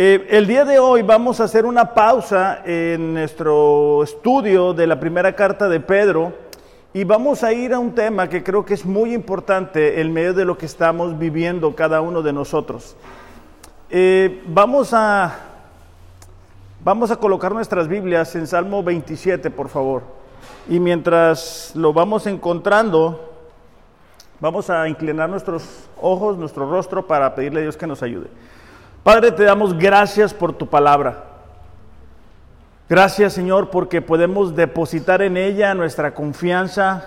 Eh, el día de hoy vamos a hacer una pausa en nuestro estudio de la primera carta de Pedro y vamos a ir a un tema que creo que es muy importante en medio de lo que estamos viviendo cada uno de nosotros. Eh, vamos, a, vamos a colocar nuestras Biblias en Salmo 27, por favor. Y mientras lo vamos encontrando, vamos a inclinar nuestros ojos, nuestro rostro para pedirle a Dios que nos ayude. Padre, te damos gracias por tu palabra. Gracias Señor porque podemos depositar en ella nuestra confianza,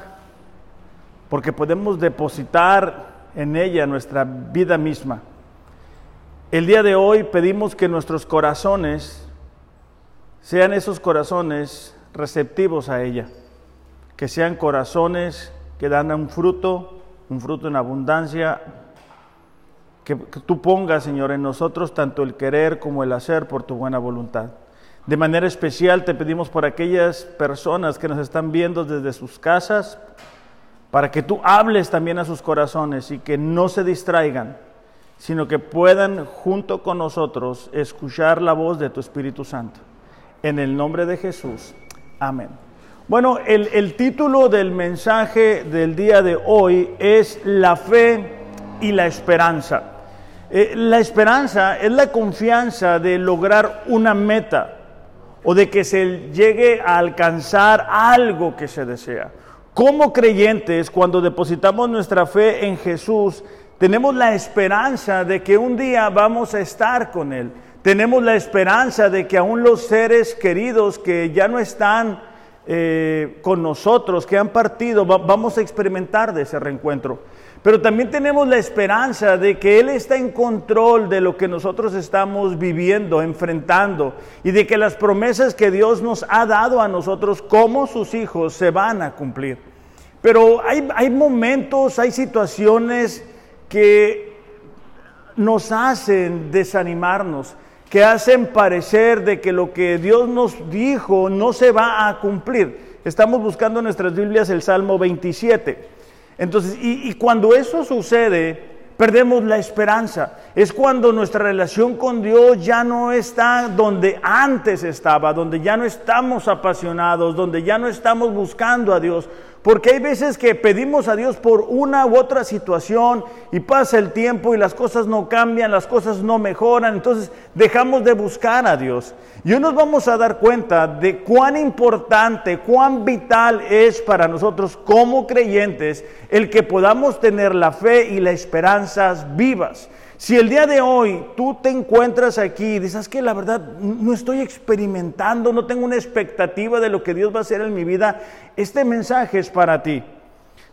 porque podemos depositar en ella nuestra vida misma. El día de hoy pedimos que nuestros corazones sean esos corazones receptivos a ella, que sean corazones que dan un fruto, un fruto en abundancia, que, tú pongas, Señor, en nosotros tanto el querer como el hacer por tu buena voluntad. De manera especial te pedimos por aquellas personas que nos están viendo desde sus casas, para que tú hables también a sus corazones y que no se distraigan, sino que puedan junto con nosotros escuchar la voz de tu Espíritu Santo. En el nombre de Jesús. Amén. Bueno, el, el título del mensaje del día de hoy es La fe y la esperanza. Eh, la esperanza es la confianza de lograr una meta o de que se llegue a alcanzar algo que se desea. Como creyentes, cuando depositamos nuestra fe en Jesús, tenemos la esperanza de que un día vamos a estar con Él. Tenemos la esperanza de que aún los seres queridos que ya no están eh, con nosotros, que han partido, vamos a experimentar de ese reencuentro. Pero también tenemos la esperanza de que Él está en control de lo que nosotros estamos viviendo, enfrentando, y de que las promesas que Dios nos ha dado a nosotros como sus hijos se van a cumplir. Pero hay, hay momentos, hay situaciones que nos hacen desanimarnos, que hacen parecer de que lo que Dios nos dijo no se va a cumplir. Estamos buscando en nuestras Biblias el Salmo 27. Entonces, y, cuando eso sucede, perdemos la esperanza. Es cuando nuestra relación con Dios ya no está donde antes estaba, donde ya no estamos apasionados, donde ya no estamos buscando a Dios, porque hay veces que pedimos a Dios por una u otra situación y pasa el tiempo y las cosas no cambian, las cosas no mejoran, entonces dejamos de buscar a Dios. Y hoy nos vamos a dar cuenta de cuán importante, cuán vital es para nosotros como creyentes el que podamos tener la fe y las esperanzas vivas. Si el día de hoy tú te encuentras aquí y dices que la verdad no estoy experimentando, no tengo una expectativa de lo que Dios va a hacer en mi vida, este mensaje es para ti.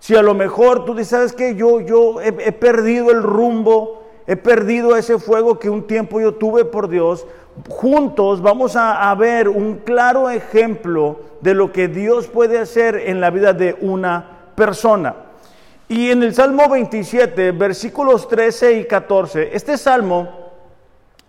Si a lo mejor tú dices, ¿sabes que Yo, yo he, perdido el rumbo, he perdido ese fuego que un tiempo yo tuve por Dios, juntos vamos a, ver un claro ejemplo de lo que Dios puede hacer en la vida de una persona. Y en el Salmo 27, versículos 13 y 14, este salmo,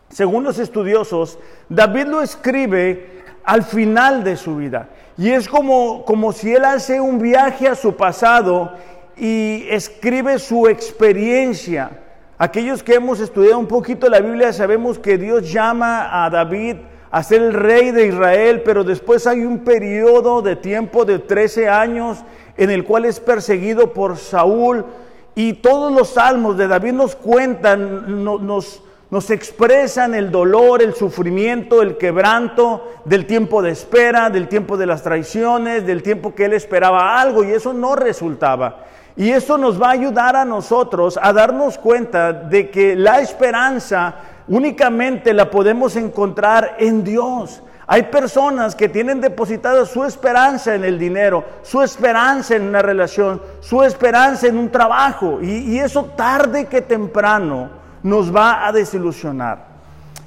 según los estudiosos, David lo escribe al final de su vida. Y es como, como si él hace un viaje a su pasado y escribe su experiencia. Aquellos que hemos estudiado un poquito la Biblia sabemos que Dios llama a David a ser el rey de Israel, pero después hay un periodo de tiempo de 13 años en el cual es perseguido por Saúl. Y todos los salmos de David nos cuentan, nos, nos expresan el dolor, el sufrimiento, el quebranto del tiempo de espera, del tiempo de las traiciones, del tiempo que él esperaba algo y eso no resultaba. Y eso nos va a ayudar a nosotros a darnos cuenta de que la esperanza únicamente la podemos encontrar en Dios. Hay personas que tienen depositada su esperanza en el dinero, su esperanza en una relación, su esperanza en un trabajo. Y, eso tarde que temprano nos va a desilusionar.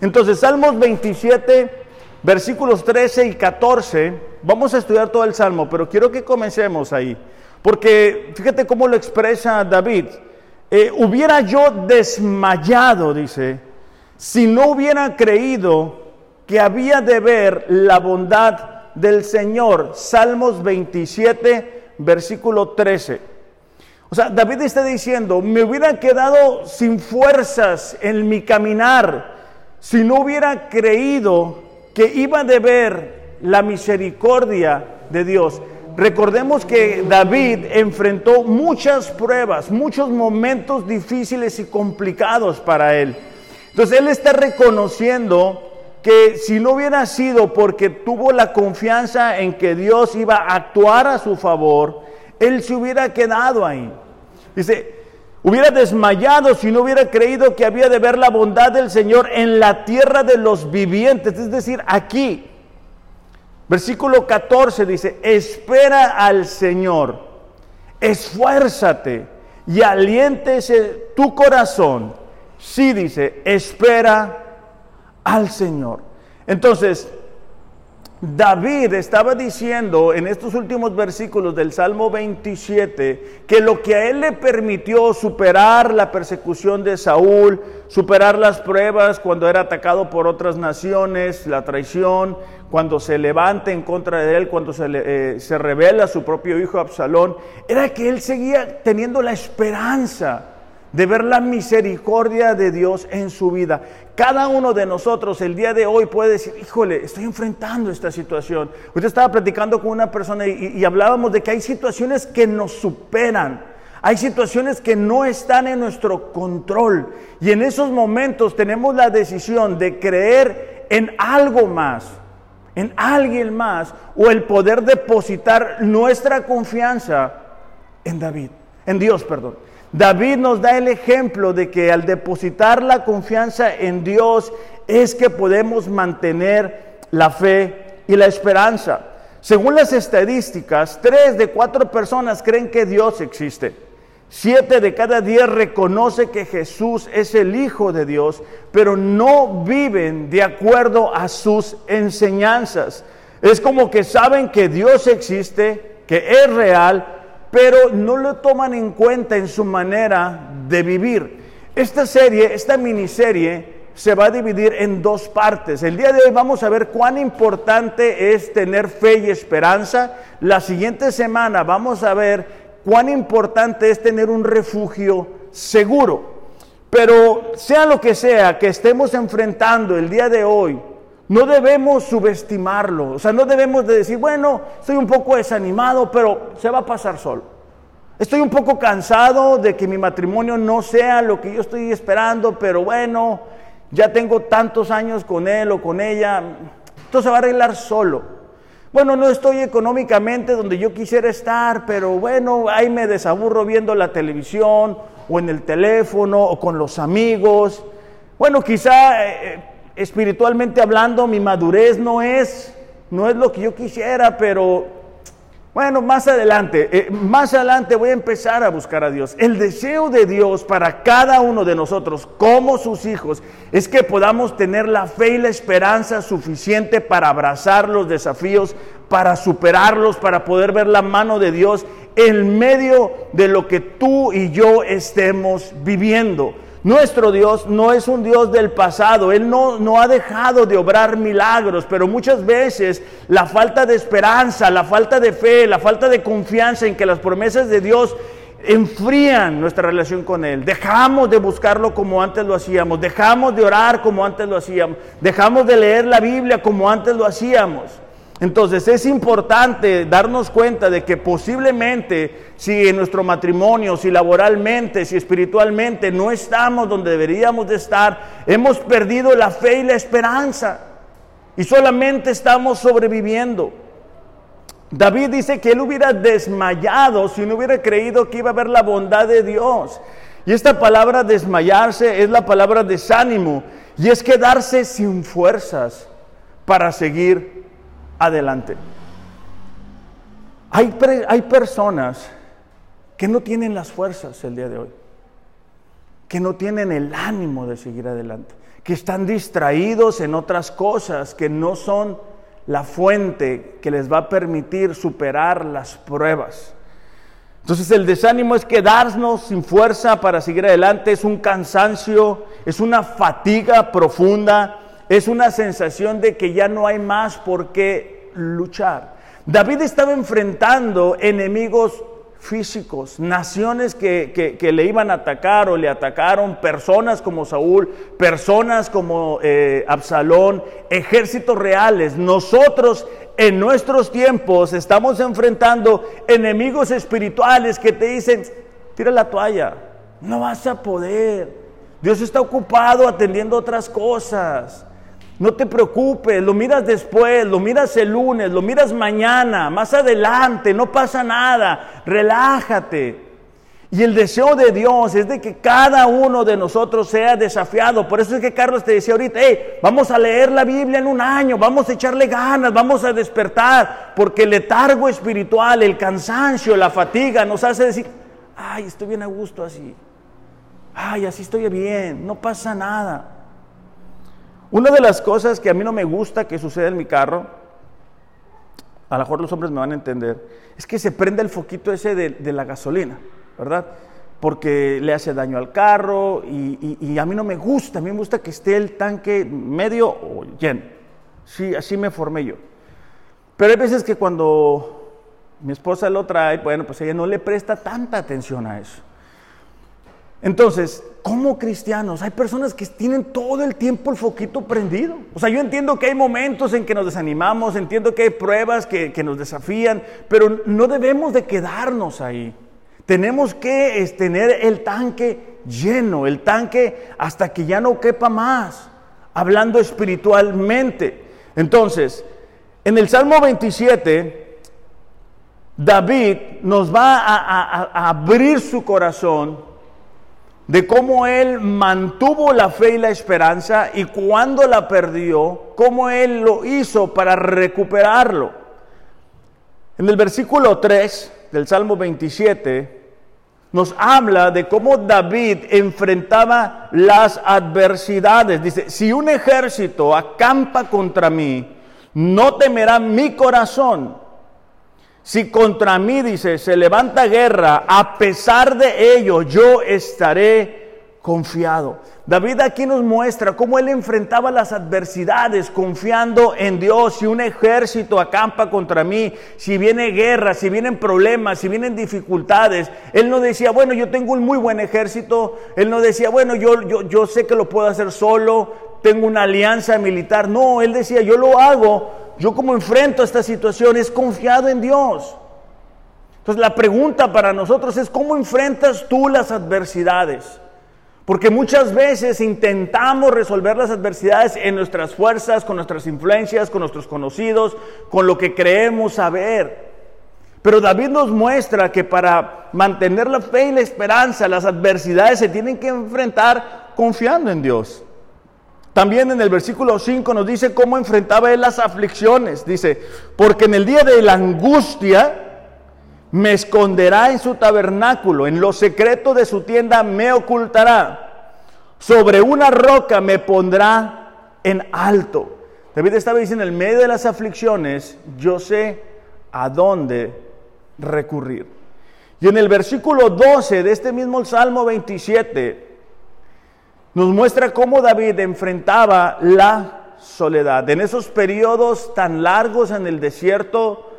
Entonces, Salmos 27, versículos 13 y 14, vamos a estudiar todo el Salmo, pero quiero que comencemos ahí. Porque fíjate cómo lo expresa David. Eh, hubiera yo desmayado, dice, si no hubiera creído que había de ver la bondad del Señor. Salmos 27, versículo 13. O sea, David está diciendo, me hubiera quedado sin fuerzas en mi caminar si no hubiera creído que iba a ver la misericordia de Dios. Recordemos que David enfrentó muchas pruebas, muchos momentos difíciles y complicados para él. Entonces él está reconociendo que si no hubiera sido porque tuvo la confianza en que Dios iba a actuar a su favor, él se hubiera quedado ahí. Dice, hubiera desmayado si no hubiera creído que había de ver la bondad del Señor en la tierra de los vivientes, es decir, aquí. Versículo 14 dice, espera al Señor, esfuérzate y aliéntese tu corazón. Sí dice, espera al Señor. Entonces, David estaba diciendo en estos últimos versículos del Salmo 27 que lo que a él le permitió superar la persecución de Saúl, superar las pruebas cuando era atacado por otras naciones, la traición, cuando se levanta en contra de él, cuando se, eh, se revela su propio hijo Absalón, era que él seguía teniendo la esperanza de ver la misericordia de Dios en su vida. Cada uno de nosotros el día de hoy puede decir, híjole, estoy enfrentando esta situación. Usted estaba platicando con una persona y, hablábamos de que hay situaciones que nos superan. Hay situaciones que no están en nuestro control. Y en esos momentos tenemos la decisión de creer en algo más, en alguien más, o el poder depositar nuestra confianza en David, en Dios, perdón. David nos da el ejemplo de que al depositar la confianza en Dios es que podemos mantener la fe y la esperanza. Según las estadísticas, tres de cuatro personas creen que Dios existe. Siete de cada diez reconoce que Jesús es el Hijo de Dios, pero no viven de acuerdo a sus enseñanzas. Es como que saben que Dios existe, que es real, pero no lo toman en cuenta en su manera de vivir. Esta serie, esta miniserie, se va a dividir en dos partes. El día de hoy vamos a ver cuán importante es tener fe y esperanza. La siguiente semana vamos a ver cuán importante es tener un refugio seguro. Pero sea lo que sea que estemos enfrentando el día de hoy, no debemos subestimarlo, o sea, no debemos de decir, bueno, estoy un poco desanimado, pero se va a pasar solo. Estoy un poco cansado de que mi matrimonio no sea lo que yo estoy esperando, pero bueno, ya tengo tantos años con él o con ella, esto se va a arreglar solo. Bueno, no estoy económicamente donde yo quisiera estar, pero bueno, ahí me desaburro viendo la televisión o en el teléfono o con los amigos. Bueno, quizá eh, espiritualmente hablando, mi madurez no es, no es lo que yo quisiera, pero bueno, más adelante, eh, más adelante voy a empezar a buscar a Dios. El deseo de Dios para cada uno de nosotros, como sus hijos, es que podamos tener la fe y la esperanza suficiente para abrazar los desafíos, para superarlos, para poder ver la mano de Dios en medio de lo que tú y yo estemos viviendo. Nuestro Dios no es un Dios del pasado, Él no, no, ha dejado de obrar milagros, pero muchas veces la falta de esperanza, la falta de fe, la falta de confianza en que las promesas de Dios enfrían nuestra relación con Él. Dejamos de buscarlo como antes lo hacíamos, dejamos de orar como antes lo hacíamos, dejamos de leer la Biblia como antes lo hacíamos. Entonces es importante darnos cuenta de que posiblemente si en nuestro matrimonio, si laboralmente, si espiritualmente no estamos donde deberíamos de estar, hemos perdido la fe y la esperanza y solamente estamos sobreviviendo. David dice que él hubiera desmayado si no hubiera creído que iba a ver la bondad de Dios. Y esta palabra desmayarse es la palabra desánimo y es quedarse sin fuerzas para seguir adelante. Hay, hay personas que no tienen las fuerzas el día de hoy, que no tienen el ánimo de seguir adelante, que están distraídos en otras cosas que no son la fuente que les va a permitir superar las pruebas. Entonces el desánimo es quedarnos sin fuerza para seguir adelante, es un cansancio, es una fatiga profunda, es una sensación de que ya no hay más por qué luchar. David estaba enfrentando enemigos físicos, naciones que, le iban a atacar o le atacaron, personas como Saúl, personas como eh, Absalón, ejércitos reales. Nosotros en nuestros tiempos estamos enfrentando enemigos espirituales que te dicen, tira la toalla, no vas a poder. Dios está ocupado atendiendo otras cosas. No te preocupes, lo miras después, lo miras el lunes, lo miras mañana, más adelante, no pasa nada, relájate. Y el deseo de Dios es de que cada uno de nosotros sea desafiado. Por eso es que Carlos te decía ahorita, hey, vamos a leer la Biblia en un año, vamos a echarle ganas, vamos a despertar, porque el letargo espiritual, el cansancio, la fatiga nos hace decir, ay, estoy bien a gusto así, ay, así estoy bien, no pasa nada. Una de las cosas que a mí no me gusta que suceda en mi carro, a lo mejor los hombres me van a entender, es que se prende el foquito ese de, la gasolina, ¿verdad? Porque le hace daño al carro y, a mí no me gusta, a mí me gusta que esté el tanque medio o lleno. Sí, así me formé yo. Pero hay veces que cuando mi esposa lo trae, bueno, pues ella no le presta tanta atención a eso. Entonces, como cristianos, hay personas que tienen todo el tiempo el foquito prendido. O sea, yo entiendo que hay momentos en que nos desanimamos, entiendo que hay pruebas que, nos desafían, pero no debemos de quedarnos ahí. Tenemos que tener el tanque lleno, el tanque hasta que ya no quepa más, hablando espiritualmente. Entonces, en el Salmo 27, David nos va a abrir su corazón de cómo él mantuvo la fe y la esperanza y cuando la perdió, cómo él lo hizo para recuperarlo. En el versículo 3 del Salmo 27 nos habla de cómo David enfrentaba las adversidades. Dice, si un ejército acampa contra mí, no temerá mi corazón. Si contra mí, dice, se levanta guerra, a pesar de ello, yo estaré confiado. David aquí nos muestra cómo él enfrentaba las adversidades confiando en Dios. Si un ejército acampa contra mí, si viene guerra, si vienen problemas, si vienen dificultades, él no decía, bueno, yo tengo un muy buen ejército. Él no decía, bueno, yo, yo, yo sé que lo puedo hacer solo, tengo una alianza militar. No, él decía, yo lo hago yo como enfrento esta situación es confiado en Dios. Entonces la pregunta para nosotros es cómo enfrentas tú las adversidades. Porque muchas veces intentamos resolver las adversidades en nuestras fuerzas, con nuestras influencias, con nuestros conocidos, con lo que creemos saber. Pero David nos muestra que para mantener la fe y la esperanza, las adversidades se tienen que enfrentar confiando en Dios. También en el versículo 5 nos dice cómo enfrentaba él las aflicciones. Dice, porque en el día de la angustia me esconderá en su tabernáculo, en lo secreto de su tienda me ocultará, sobre una roca me pondrá en alto. David estaba diciendo, en el medio de las aflicciones, yo sé a dónde recurrir. Y en el versículo 12 de este mismo Salmo 27, nos muestra cómo David enfrentaba la soledad. En esos periodos tan largos en el desierto,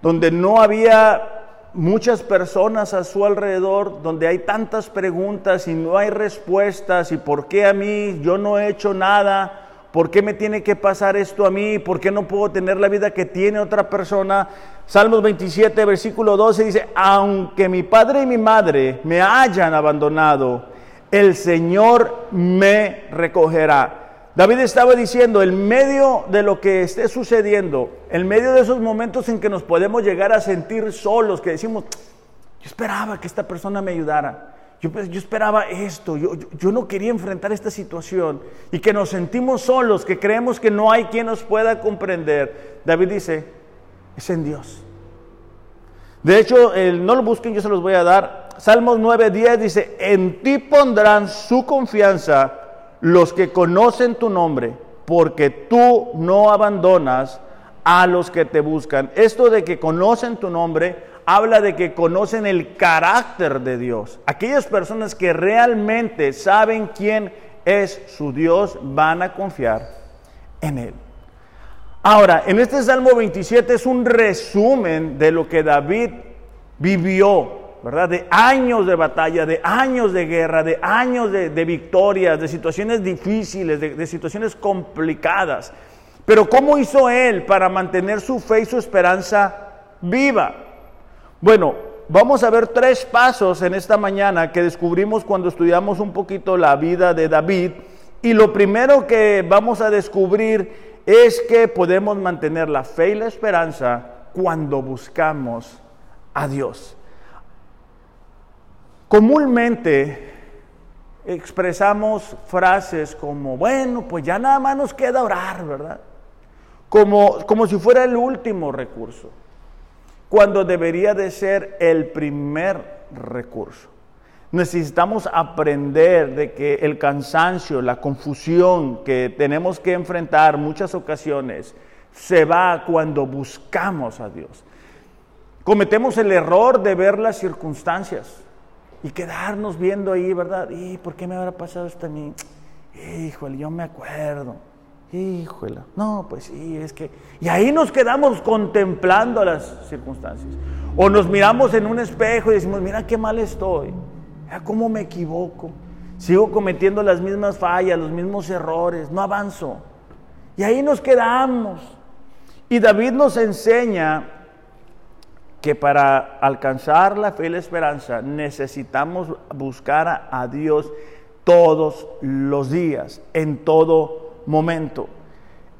donde no había muchas personas a su alrededor, donde hay tantas preguntas y no hay respuestas, y por qué a mí yo no he hecho nada, por qué me tiene que pasar esto a mí, por qué no puedo tener la vida que tiene otra persona. Salmos 27, versículo 12 dice, aunque mi padre y mi madre me hayan abandonado, el Señor me recogerá. David estaba diciendo, en medio de lo que esté sucediendo, en medio de esos momentos en que nos podemos llegar a sentir solos, que decimos, yo esperaba que esta persona me ayudara, yo, esperaba esto, yo no quería enfrentar esta situación, y que nos sentimos solos, que creemos que no hay quien nos pueda comprender. David dice, es en Dios. De hecho, no lo busquen, yo se los voy a dar. Salmos 9:10 dice, en ti pondrán su confianza los que conocen tu nombre, porque tú no abandonas a los que te buscan. Esto de que conocen tu nombre habla de que conocen el carácter de Dios. Aquellas personas que realmente saben quién es su Dios van a confiar en Él. Ahora, en este Salmo 27 es un resumen de lo que David vivió, ¿verdad? De años de batalla, de años de guerra, de años de, victorias, de situaciones difíciles, de, de situaciones complicadas. Pero ¿cómo hizo él para mantener su fe y su esperanza viva? Bueno, vamos a ver tres pasos en esta mañana que descubrimos cuando estudiamos un poquito la vida de David. Y lo primero que vamos a descubrir es que podemos mantener la fe y la esperanza cuando buscamos a Dios. Comúnmente expresamos frases como, bueno, pues ya nada más nos queda orar, ¿verdad? Como, como si fuera el último recurso, cuando debería de ser el primer recurso. Necesitamos aprender de que el cansancio, la confusión que tenemos que enfrentar muchas ocasiones se va cuando buscamos a Dios. Cometemos el error de ver las circunstancias y quedarnos viendo ahí, ¿verdad? ¿Y por qué me habrá pasado esto a mí? Híjole, yo me acuerdo. Híjole, no, pues sí, es que... Y ahí nos quedamos contemplando las circunstancias. O nos miramos en un espejo y decimos, mira qué mal estoy, mira cómo me equivoco, sigo cometiendo las mismas fallas, los mismos errores, no avanzo. Y ahí nos quedamos. Y David nos enseña que para alcanzar la fe y la esperanza necesitamos buscar a Dios todos los días, en todo momento.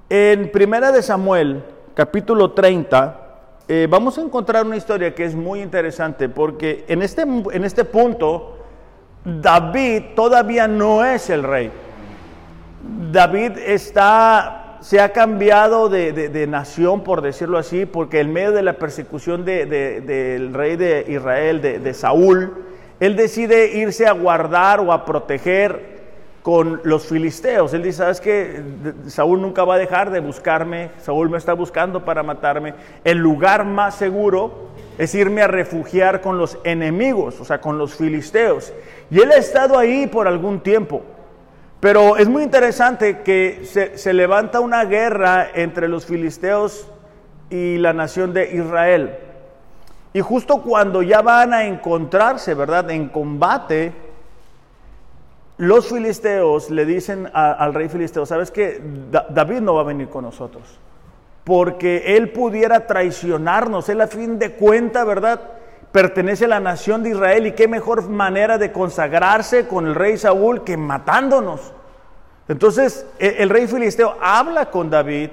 En Primera de Samuel, capítulo 30, eh, vamos a encontrar una historia que es muy interesante porque en este, en este punto David todavía no es el rey. David está se ha cambiado de, nación, por decirlo así, porque en medio de la persecución del rey de Israel, de, Saúl, él decide irse a guardar o a proteger con los filisteos. Él dice, ¿sabes qué? Saúl nunca va a dejar de buscarme, Saúl me está buscando para matarme. El lugar más seguro es irme a refugiar con los enemigos, o sea, con los filisteos. Y él ha estado ahí por algún tiempo. Pero es muy interesante que se, levanta una guerra entre los filisteos y la nación de Israel. Y justo cuando ya van a encontrarse, ¿verdad? En combate, los filisteos le dicen al rey filisteo, ¿sabes qué? David no va a venir con nosotros, porque él pudiera traicionarnos, él a fin de cuenta, ¿verdad? Pertenece a la nación de Israel y qué mejor manera de consagrarse con el rey Saúl que matándonos. Entonces e, el rey filisteo habla con David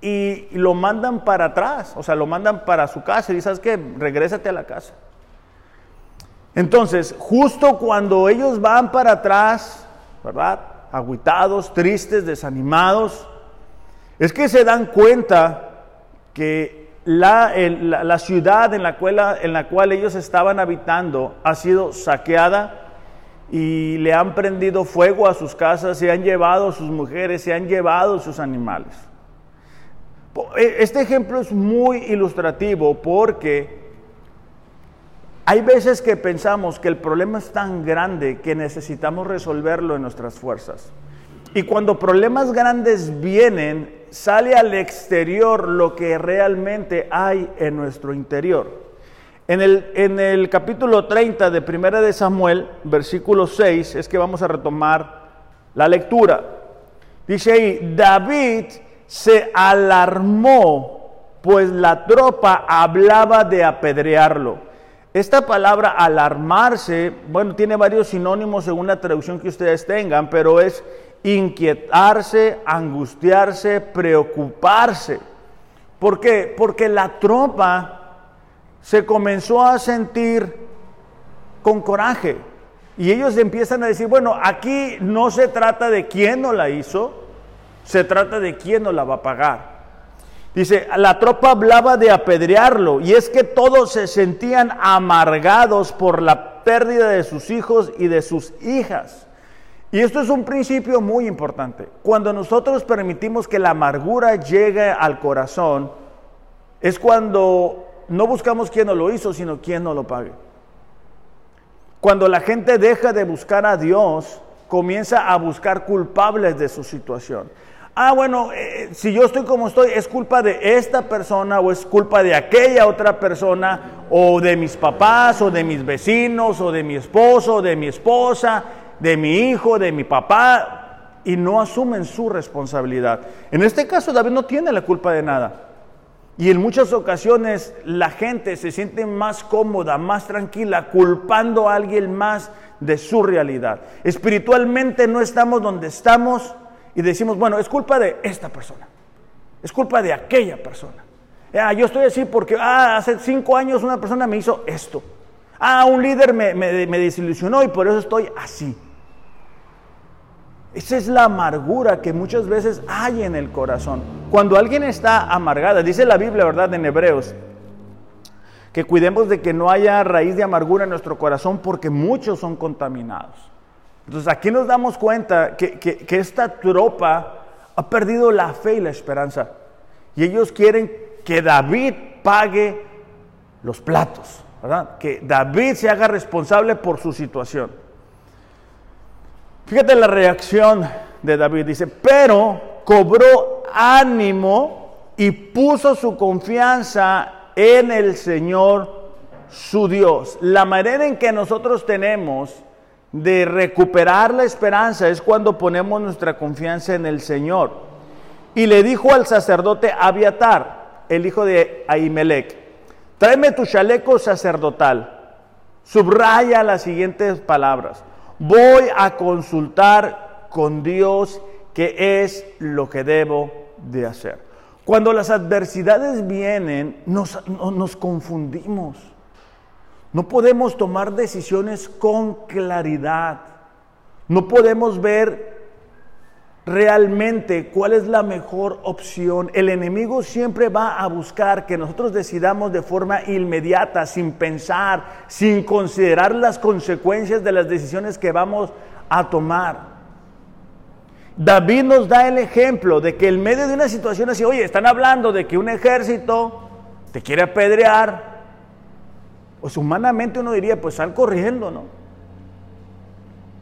y lo mandan para atrás, o sea, lo mandan para su casa y dice, ¿sabes qué? Regrésate a la casa. Entonces, justo cuando ellos van para atrás, ¿verdad? Aguitados, tristes, desanimados, es que se dan cuenta que la, la, ciudad en la, cual, en la cual ellos estaban habitando ha sido saqueada y le han prendido fuego a sus casas, se han llevado sus mujeres, se han llevado sus animales. E, este ejemplo es muy ilustrativo porque hay veces que pensamos que el problema es tan grande que necesitamos resolverlo en nuestras fuerzas. Y cuando problemas grandes vienen, sale al exterior lo que realmente hay en nuestro interior. En el, en el capítulo 30 de Primera de Samuel, versículo 6, es que vamos a retomar la lectura. Dice ahí, David se alarmó, pues la tropa hablaba de apedrearlo. Esta palabra alarmarse, bueno, tiene varios sinónimos según la traducción que ustedes tengan, pero es inquietarse, angustiarse, preocuparse. ¿Por qué? Porque la tropa se comenzó a sentir con coraje. Y ellos empiezan a decir, bueno, aquí no se trata de quién no la hizo, se trata de quién no la va a pagar. Dice, la tropa hablaba de apedrearlo y es que todos se sentían amargados por la pérdida de sus hijos y de sus hijas. Y esto es un principio muy importante. Cuando nosotros permitimos que la amargura llegue al corazón, es cuando no buscamos quién no lo hizo, sino quién no lo pague. Cuando la gente deja de buscar a Dios, comienza a buscar culpables de su situación. Ah, bueno, eh, si yo estoy como estoy, es culpa de esta persona o es culpa de aquella otra persona o de mis papás o de mis vecinos o de mi esposo o de mi esposa, de mi hijo, de mi papá y no asumen su responsabilidad. En este caso David no tiene la culpa de nada. Y en muchas ocasiones la gente se siente más cómoda, más tranquila, culpando a alguien más de su realidad. Espiritualmente no estamos donde estamos y decimos, bueno, es culpa de esta persona, es culpa de aquella persona. Ah, yo estoy así porque ah, hace cinco años una persona me hizo esto. Ah, un líder me, me desilusionó y por eso estoy así. Esa es la amargura que muchas veces hay en el corazón. Cuando alguien está amargada, dice la Biblia, ¿verdad? En Hebreos, que cuidemos de que no haya raíz de amargura en nuestro corazón porque muchos son contaminados. Entonces aquí nos damos cuenta que, que, esta tropa ha perdido la fe y la esperanza. Y ellos quieren que David pague los platos, ¿verdad? Que David se haga responsable por su situación. Fíjate la reacción de David. Dice, pero cobró ánimo y puso su confianza en el Señor su Dios. La manera en que nosotros tenemos de recuperar la esperanza es cuando ponemos nuestra confianza en el Señor. Y le dijo al sacerdote Abiatar, el hijo de Ahimelech, tráeme tu chaleco sacerdotal. Subraya las siguientes palabras. Voy a consultar con Dios qué es lo que debo de hacer. Cuando las adversidades vienen, nos, nos confundimos. No podemos tomar decisiones con claridad. No podemos ver realmente cuál es la mejor opción. El enemigo siempre va a buscar que nosotros decidamos de forma inmediata, sin pensar, sin considerar las consecuencias de las decisiones que vamos a tomar. David nos da el ejemplo de que en medio de una situación así, oye, están hablando de que un ejército te quiere apedrear, pues humanamente uno diría, pues sal corriendo, ¿no?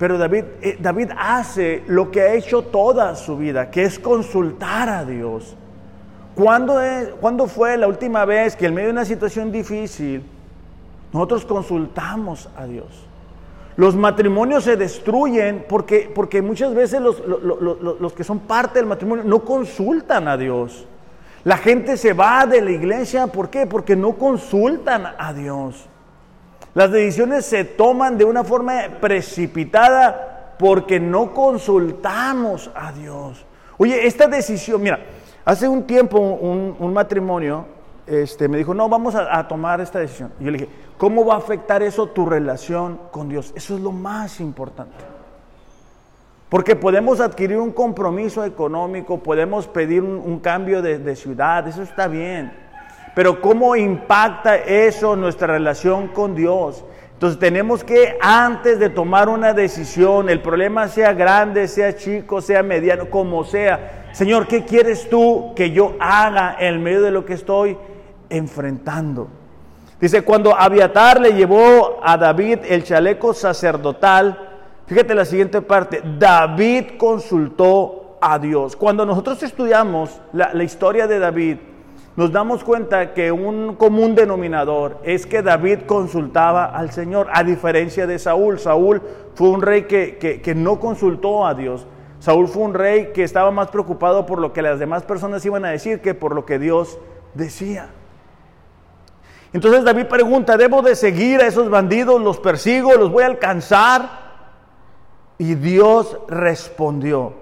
Pero David, eh, David hace lo que ha hecho toda su vida, que es consultar a Dios. ¿Cuándo, ¿Cuándo fue la última vez que en medio de una situación difícil nosotros consultamos a Dios? Los matrimonios se destruyen porque, porque muchas veces los, los, que son parte del matrimonio no consultan a Dios. La gente se va de la iglesia, ¿por qué? Porque no consultan a Dios. Las decisiones se toman de una forma precipitada porque no consultamos a Dios. Oye, esta decisión, mira, hace un tiempo un, matrimonio este, me dijo, no, vamos a, tomar esta decisión. Y yo le dije, ¿cómo va a afectar eso tu relación con Dios? Eso es lo más importante. Porque podemos adquirir un compromiso económico, podemos pedir un, cambio de ciudad, eso está bien. Pero ¿cómo impacta eso nuestra relación con Dios? Entonces tenemos que, antes de tomar una decisión, el problema sea grande, sea chico, sea mediano, como sea, Señor, ¿qué quieres tú que yo haga en medio de lo que estoy enfrentando? Dice, cuando Abiatar le llevó a David el chaleco sacerdotal, fíjate la siguiente parte, David consultó a Dios. Cuando nosotros estudiamos la, la historia de David, nos damos cuenta que un común denominador es que David consultaba al Señor, a diferencia de Saúl. Saúl fue un rey que, no consultó a Dios. Saúl fue un rey que estaba más preocupado por lo que las demás personas iban a decir que por lo que Dios decía. Entonces David pregunta, ¿debo de seguir a esos bandidos? ¿Los persigo? ¿Los voy a alcanzar? Y Dios respondió,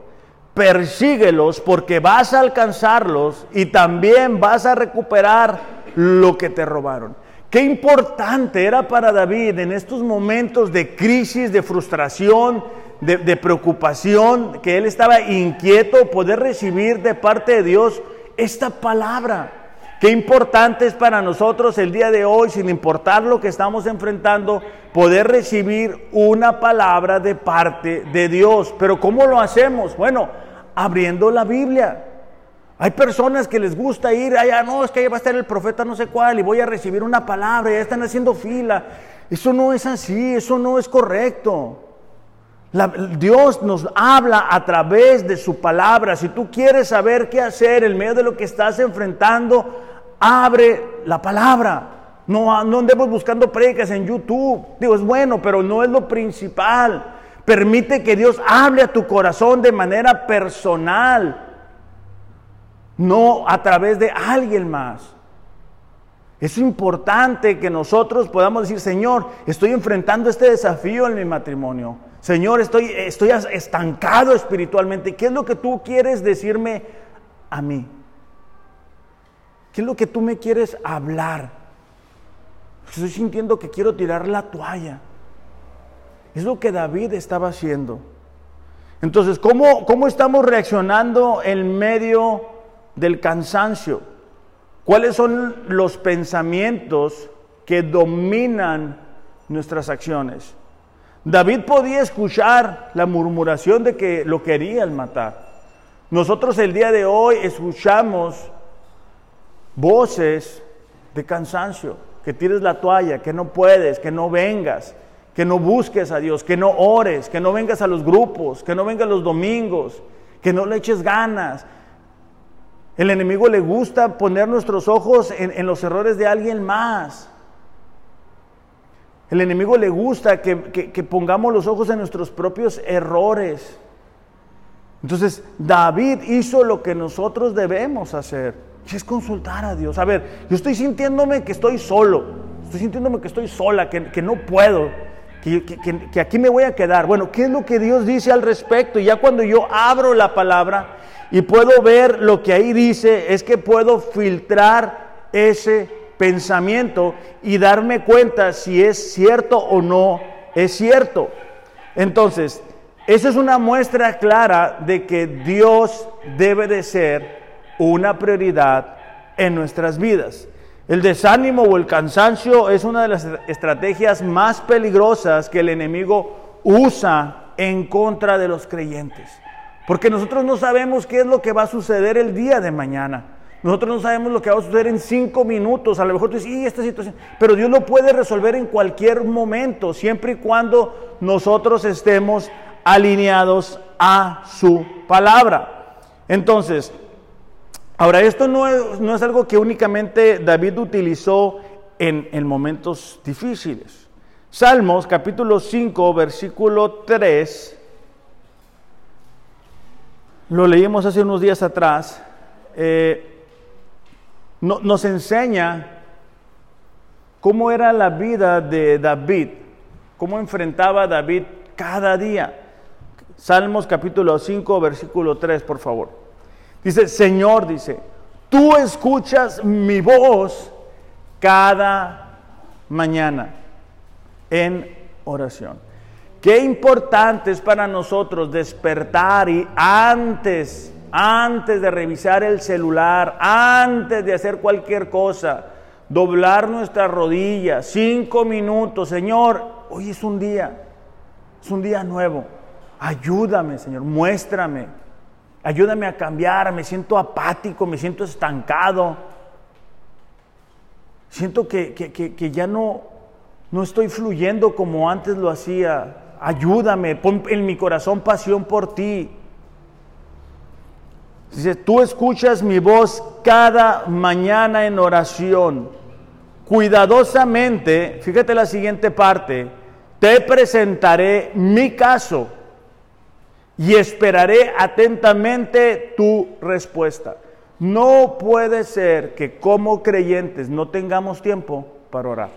persíguelos porque vas a alcanzarlos y también vas a recuperar lo que te robaron. Qué importante era para David en estos momentos de crisis, de frustración, de, preocupación, que él estaba inquieto, poder recibir de parte de Dios esta palabra. Qué importante es para nosotros el día de hoy, sin importar lo que estamos enfrentando, poder recibir una palabra de parte de Dios. Pero ¿cómo lo hacemos? Bueno, abriendo la Biblia. Hay personas que les gusta ir allá, no, es que ahí va a estar el profeta no sé cuál y voy a recibir una palabra, ya están haciendo fila. Eso no es así, eso no es correcto. Dios nos habla a través de su palabra. Si tú quieres saber qué hacer en medio de lo que estás enfrentando, abre la palabra. No, no andemos buscando predicas en YouTube. Digo, es bueno, pero no es lo principal. Permite que Dios hable a tu corazón de manera personal, no a través de alguien más. Es importante que nosotros podamos decir, Señor, estoy enfrentando este desafío en mi matrimonio. Señor, estoy, estoy estancado espiritualmente. ¿Qué es lo que tú quieres decirme a mí? ¿Qué es lo que tú me quieres hablar? Estoy sintiendo que quiero tirar la toalla. Es lo que David estaba haciendo. Entonces, ¿cómo, cómo estamos reaccionando en medio del cansancio? ¿Cuáles son los pensamientos que dominan nuestras acciones? David podía escuchar la murmuración de que lo querían matar. Nosotros el día de hoy escuchamos voces de cansancio, que tires la toalla, que no puedes, que no vengas, que no busques a Dios, que no ores, que no vengas a los grupos, que no vengas los domingos, que no le eches ganas. El enemigo le gusta poner nuestros ojos en, los errores de alguien más. El enemigo le gusta que, que pongamos los ojos en nuestros propios errores. Entonces, David hizo lo que nosotros debemos hacer, es consultar a Dios. A ver, yo estoy sintiéndome que estoy solo, estoy sintiéndome que estoy sola, que, que no puedo, que, aquí me voy a quedar. Bueno, ¿qué es lo que Dios dice al respecto? Y ya cuando yo abro la palabra y puedo ver lo que ahí dice, es que puedo filtrar ese pensamiento y darme cuenta si es cierto o no es cierto. Entonces, esa es una muestra clara de que Dios debe de ser una prioridad en nuestras vidas. El desánimo o el cansancio es una de las estrategias más peligrosas que el enemigo usa en contra de los creyentes. Porque nosotros no sabemos qué es lo que va a suceder el día de mañana. Nosotros no sabemos lo que va a suceder en cinco minutos. A lo mejor tú dices, y esta situación. Pero Dios lo puede resolver en cualquier momento, siempre y cuando nosotros estemos alineados a su palabra. Entonces, Ahora, esto no es, algo que únicamente David utilizó en, en momentos difíciles. Salmos capítulo 5, versículo 3, lo leímos hace unos días atrás, eh, nos enseña cómo era la vida de David, cómo enfrentaba David cada día. Salmos capítulo 5, versículo 3, por favor. Dice, Señor, dice, tú escuchas mi voz cada mañana en oración. Qué importante es para nosotros despertar y antes, antes de revisar el celular, antes de hacer cualquier cosa, doblar nuestras rodillas, cinco minutos, Señor, hoy es un día, es un día nuevo. Ayúdame, Señor, muéstrame, Ayúdame a cambiar, me siento apático, me siento estancado. Siento que, ya no, no estoy fluyendo como antes lo hacía. Ayúdame, pon en mi corazón pasión por ti. Dice, tú escuchas mi voz cada mañana en oración. Cuidadosamente, fíjate la siguiente parte, te presentaré mi caso y esperaré atentamente tu respuesta. No puede ser que como creyentes no tengamos tiempo para orar.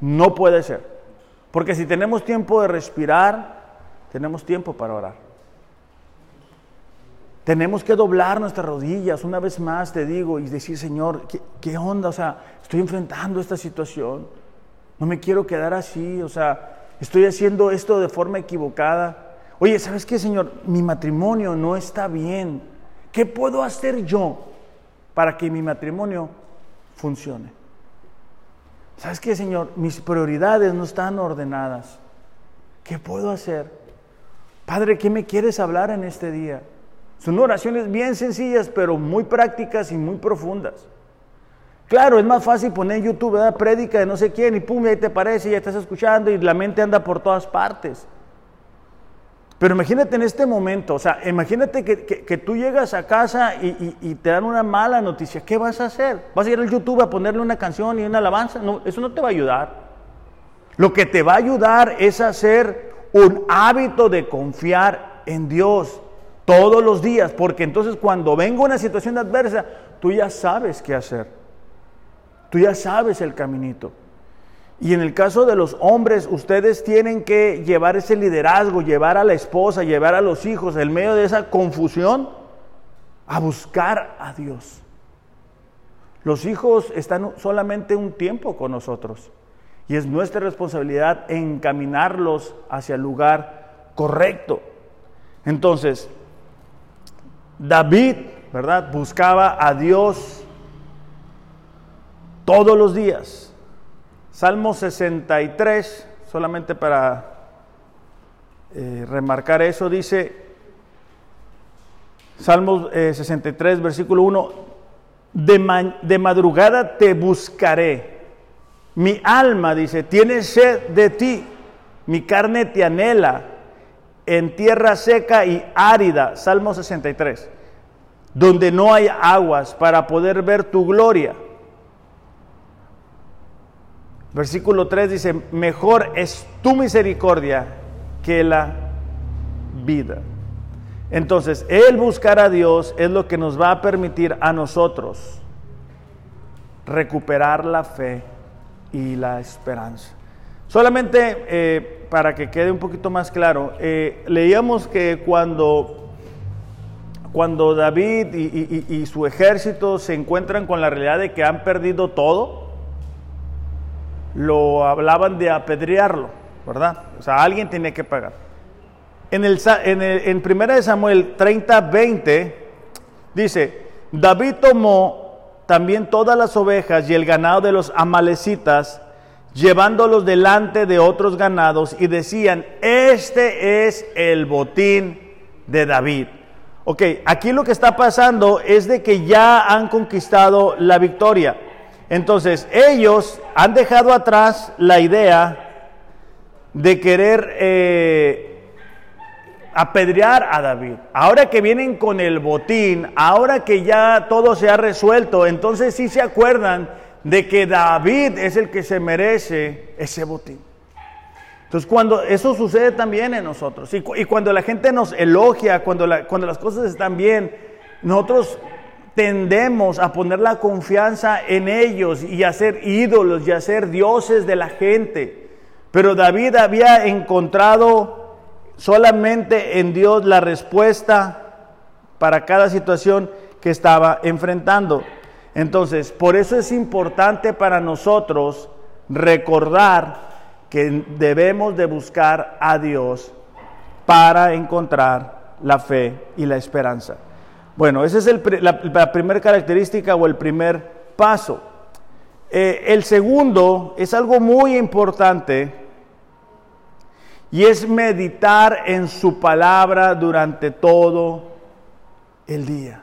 No puede ser. Porque si tenemos tiempo de respirar, tenemos tiempo para orar. Tenemos que doblar nuestras rodillas, una vez más te digo, y decir, Señor, ¿qué, ¿qué, onda? O sea, estoy enfrentando esta situación. No me quiero quedar así, o sea, estoy haciendo esto de forma equivocada. Oye, ¿sabes qué, Señor? Mi matrimonio no está bien. ¿Qué puedo hacer yo para que mi matrimonio funcione? ¿Sabes qué, Señor? Mis prioridades no están ordenadas. ¿Qué puedo hacer? Padre, ¿qué me quieres hablar en este día? Son oraciones bien sencillas, pero muy prácticas y muy profundas. Claro, es más fácil poner en YouTube, ¿verdad? Prédica de no sé quién y pum, y ahí te parece, ya estás escuchando y la mente anda por todas partes. Pero imagínate en este momento, o sea, imagínate que, tú llegas a casa y, te dan una mala noticia. ¿Qué vas a hacer? ¿Vas a ir al YouTube a ponerle una canción y una alabanza? No, eso no te va a ayudar. Lo que te va a ayudar es hacer un hábito de confiar en Dios todos los días, porque entonces cuando venga una situación adversa, tú ya sabes qué hacer. Tú ya sabes el caminito. Y en el caso de los hombres, ustedes tienen que llevar ese liderazgo, llevar a la esposa, llevar a los hijos en medio de esa confusión a buscar a Dios. Los hijos están solamente un tiempo con nosotros y es nuestra responsabilidad encaminarlos hacia el lugar correcto. Entonces, David, ¿verdad? Buscaba a Dios todos los días. Salmo 63, solamente para eh, remarcar eso, dice, Salmo 63, eh, versículo 1, de, de madrugada te buscaré. Mi alma, dice, tiene sed de ti, mi carne te anhela en tierra seca y árida, Salmo 63, donde no hay aguas para poder ver tu gloria. Versículo 3 dice, mejor es tu misericordia que la vida. Entonces, el buscar a Dios es lo que nos va a permitir a nosotros recuperar la fe y la esperanza. Solamente eh, para que quede un poquito más claro, eh, leíamos que cuando, cuando David y su ejército se encuentran con la realidad de que han perdido todo, lo hablaban de apedrearlo, ¿verdad? O sea, alguien tiene que pagar. En, el, en, en 1 Samuel 30, 20 dice, David tomó también todas las ovejas y el ganado de los amalecitas, llevándolos delante de otros ganados y decían, este es el botín de David. Ok, aquí lo que está pasando es de que ya han conquistado la victoria. Entonces, ellos han dejado atrás la idea de querer eh, apedrear a David. Ahora que vienen con el botín, ahora que ya todo se ha resuelto, entonces sí se acuerdan de que David es el que se merece ese botín. Entonces, cuando eso sucede también en nosotros, y, cuando la gente nos elogia, cuando, cuando las cosas están bien, nosotros tendemos a poner la confianza en ellos y a ser ídolos y a ser dioses de la gente. Pero David había encontrado solamente en Dios la respuesta para cada situación que estaba enfrentando. Entonces, por eso es importante para nosotros recordar que debemos de buscar a Dios para encontrar la fe y la esperanza. Bueno, esa es la, primera característica o el primer paso. Eh, el segundo es algo muy importante y es meditar en su palabra durante todo el día.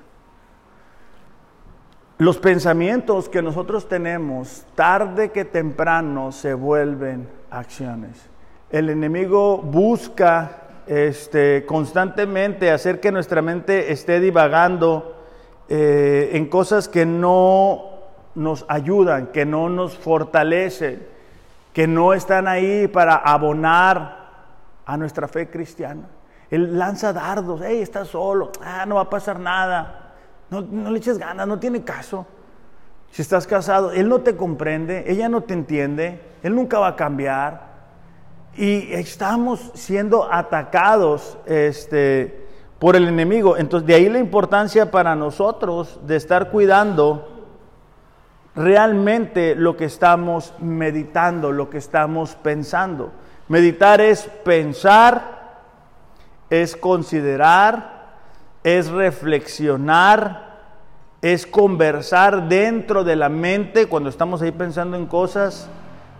Los pensamientos que nosotros tenemos, tarde que temprano, se vuelven acciones. El enemigo busca este, constantemente hacer que nuestra mente esté divagando eh, en cosas que no nos ayudan, que no nos fortalecen, que no están ahí para abonar a nuestra fe cristiana. Él lanza dardos, hey, estás solo, ah, no va a pasar nada, no, no le eches ganas, no tiene caso. Si estás casado, Él no te comprende, ella no te entiende, Él nunca va a cambiar y estamos siendo atacados este, por el enemigo. Entonces, de ahí la importancia para nosotros de estar cuidando realmente lo que estamos meditando, lo que estamos pensando. Meditar es pensar, es considerar, es reflexionar, es conversar dentro de la mente cuando estamos ahí pensando en cosas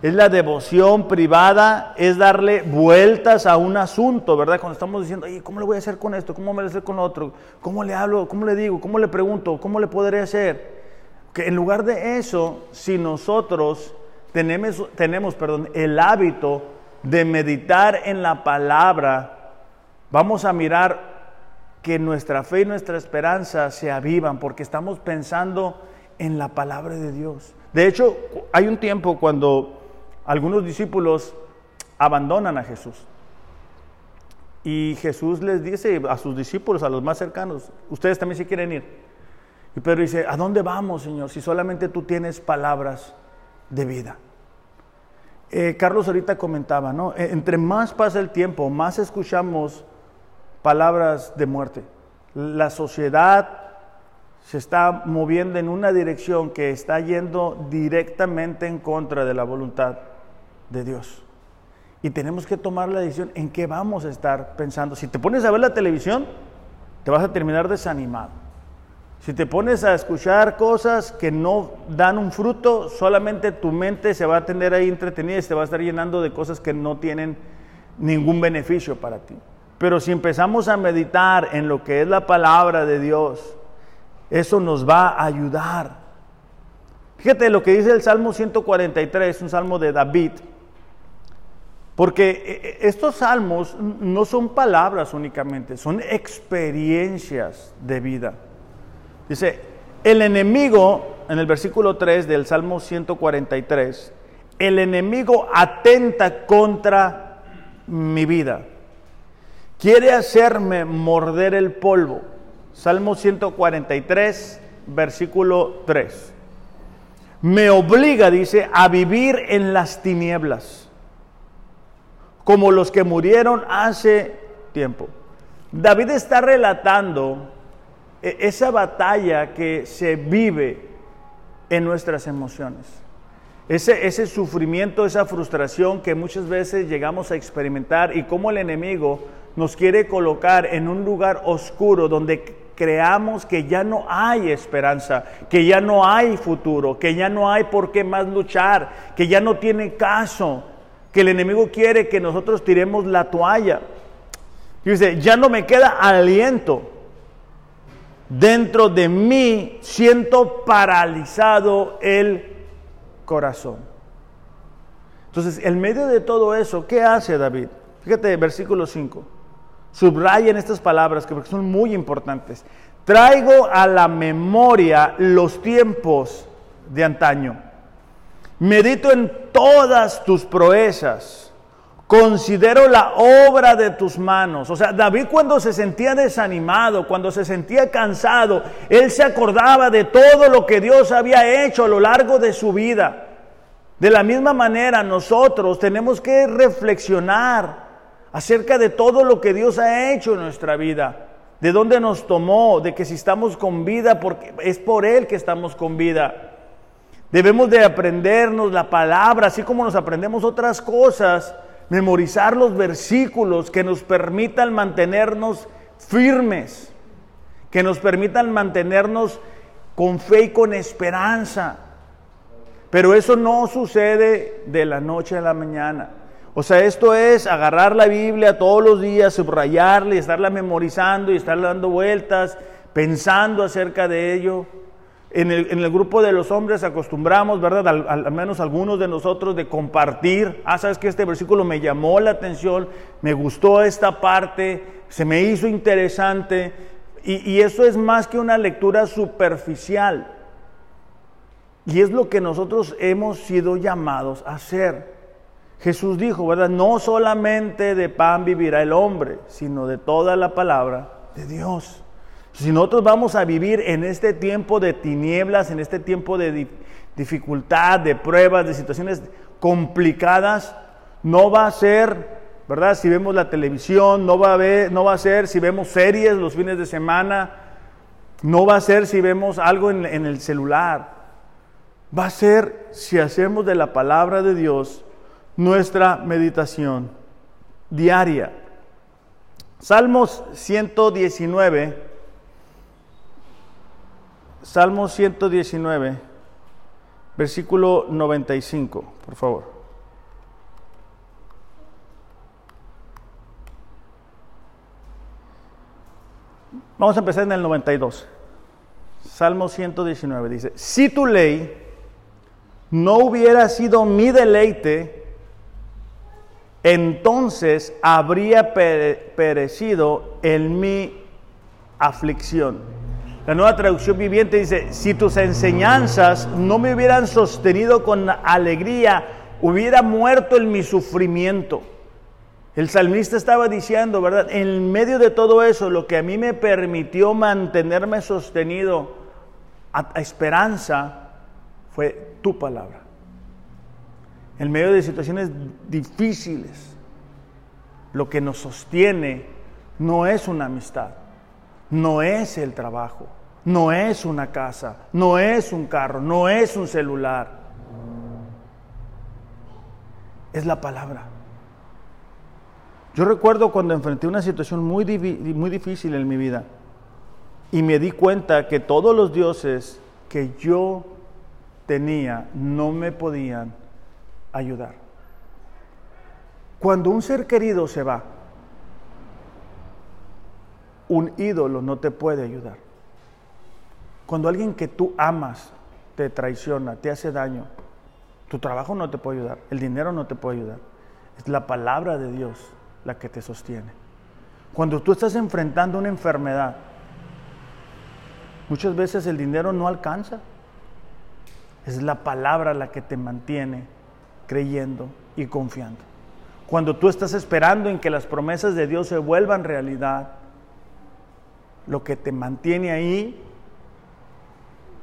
es la devoción privada, es darle vueltas a un asunto, ¿verdad? Cuando estamos diciendo, ¿cómo le voy a hacer con esto? ¿Cómo me voy a hacer con otro? ¿Cómo le hablo? ¿Cómo le digo? ¿Cómo le pregunto? ¿Cómo le podré hacer? Que en lugar de eso, si nosotros tenemos, tenemos perdón, el hábito de meditar en la palabra vamos a mirar que nuestra fe y nuestra esperanza se avivan porque estamos pensando en la palabra de Dios. De hecho, hay un tiempo cuando algunos discípulos abandonan a Jesús. Y Jesús les dice a sus discípulos, a los más cercanos, ustedes también se quieren ir. Y Pedro dice, ¿a dónde vamos, Señor, si solamente tú tienes palabras de vida? Eh, Carlos ahorita comentaba, ¿no? E, entre más pasa el tiempo, más escuchamos palabras de muerte. La sociedad se está moviendo en una dirección que está yendo directamente en contra de la voluntad de Dios. Y tenemos que tomar la decisión en qué vamos a estar pensando. Si te pones a ver la televisión, te vas a terminar desanimado. Si te pones a escuchar cosas que no dan un fruto, solamente tu mente se va a tener ahí entretenida y se va a estar llenando de cosas que no tienen ningún beneficio para ti. Pero si empezamos a meditar en lo que es la palabra de Dios, eso nos va a ayudar. Fíjate lo que dice el Salmo 143, un salmo de David. Porque eh, eh, estos salmos no son palabras únicamente, son experiencias de vida. Dice, el enemigo, en el versículo 3 del Salmo 143, el enemigo atenta contra mi vida. Quiere hacerme morder el polvo. Salmo 143, versículo 3. Me obliga, dice, a vivir en las tinieblas, como los que murieron hace tiempo. David está relatando e, esa batalla que se vive en nuestras emociones. Ese, ese, sufrimiento, esa frustración que muchas veces llegamos a experimentar y cómo el enemigo nos quiere colocar en un lugar oscuro donde creamos que ya no hay esperanza, que ya no hay futuro, que ya no hay por qué más luchar, que ya no tiene caso, que el enemigo quiere que nosotros tiremos la toalla. Y dice, ya no me queda aliento dentro de mí siento paralizado el corazón. Entonces, en medio de todo eso, ¿qué hace David? Fíjate, versículo 5. Subrayen estas palabras que son muy importantes. Traigo a la memoria los tiempos de antaño. Medito en todas tus proezas Considero la obra de tus manos. O sea, David cuando se sentía desanimado, cuando se sentía cansado, él se acordaba de todo lo que Dios había hecho a lo largo de su vida. De la misma manera, nosotros tenemos que reflexionar acerca de todo lo que Dios ha hecho en nuestra vida. De dónde nos tomó, de que si estamos con vida, porque es por Él que estamos con vida. Debemos de aprendernos la palabra, así como nos aprendemos otras cosas memorizar los versículos que nos permitan mantenernos firmes, que nos permitan mantenernos con fe y con esperanza. Pero eso no sucede de la noche a la mañana. O sea, esto es agarrar la Biblia todos los días, subrayarla y estarla memorizando y estarla dando vueltas, pensando acerca de ello. En el, grupo de los hombres acostumbramos, ¿verdad? Al, menos algunos de nosotros de compartir. Ah, sabes que este versículo me llamó la atención, me gustó esta parte, se me hizo interesante. Y, y eso es más que una lectura superficial. Y es lo que nosotros hemos sido llamados a hacer. Jesús dijo, ¿verdad? No solamente de pan vivirá el hombre, sino de toda la palabra de Dios. Si nosotros vamos a vivir en este tiempo de tinieblas, en este tiempo de dificultad, de pruebas, de situaciones complicadas, no va a ser, ¿verdad? Si vemos la televisión, no va a, ver, no va a ser si vemos series los fines de semana, no va a ser si vemos algo en, en el celular. Va a ser si hacemos de la palabra de Dios nuestra meditación diaria. Salmos 119 Salmo 119, versículo 95, por favor. Vamos a empezar en el 92. Salmo 119 dice, si tu ley no hubiera sido mi deleite, entonces habría perecido en mi aflicción. La nueva traducción viviente dice, si tus enseñanzas no me hubieran sostenido con alegría, hubiera muerto en mi sufrimiento. El salmista estaba diciendo, ¿verdad? En medio de todo eso, lo que a mí me permitió mantenerme sostenido a, esperanza fue tu palabra en medio de situaciones difíciles, lo que nos sostiene no es una amistad, no es el trabajo, no es una casa, no es un carro, no es un celular, es la palabra. Yo recuerdo cuando enfrenté una situación muy, muy difícil en mi vida y me di cuenta que todos los dioses que yo tenía no me podían ayudar. Cuando un ser querido se va, un ídolo no te puede ayudar. Cuando alguien que tú amas te traiciona, te hace daño, tu trabajo no te puede ayudar, el dinero no te puede ayudar. Es la palabra de Dios la que te sostiene. Cuando tú estás enfrentando una enfermedad, muchas veces el dinero no alcanza. Es la palabra la que te mantiene creyendo y confiando. Cuando tú estás esperando en que las promesas de Dios se vuelvan realidad, lo que te mantiene ahí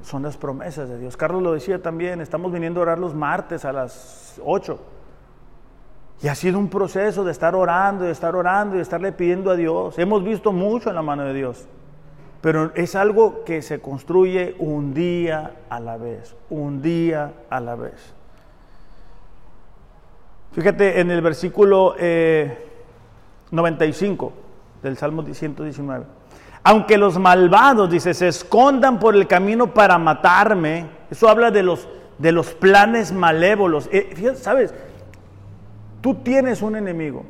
son las promesas de Dios. Carlos lo decía también, estamos viniendo a orar los martes a las 8. Y ha sido un proceso de estar orando, de estar orando y de estarle pidiendo a Dios. Hemos visto mucho en la mano de Dios, pero es algo que se construye un día a la vez, un día a la vez. Fíjate en el versículo 95 eh, del Salmo 119. Aunque los malvados, dice, se escondan por el camino para matarme, eso habla de los, de los planes malévolos. Eh, fíjate, ¿sabes? Tú tienes un enemigo,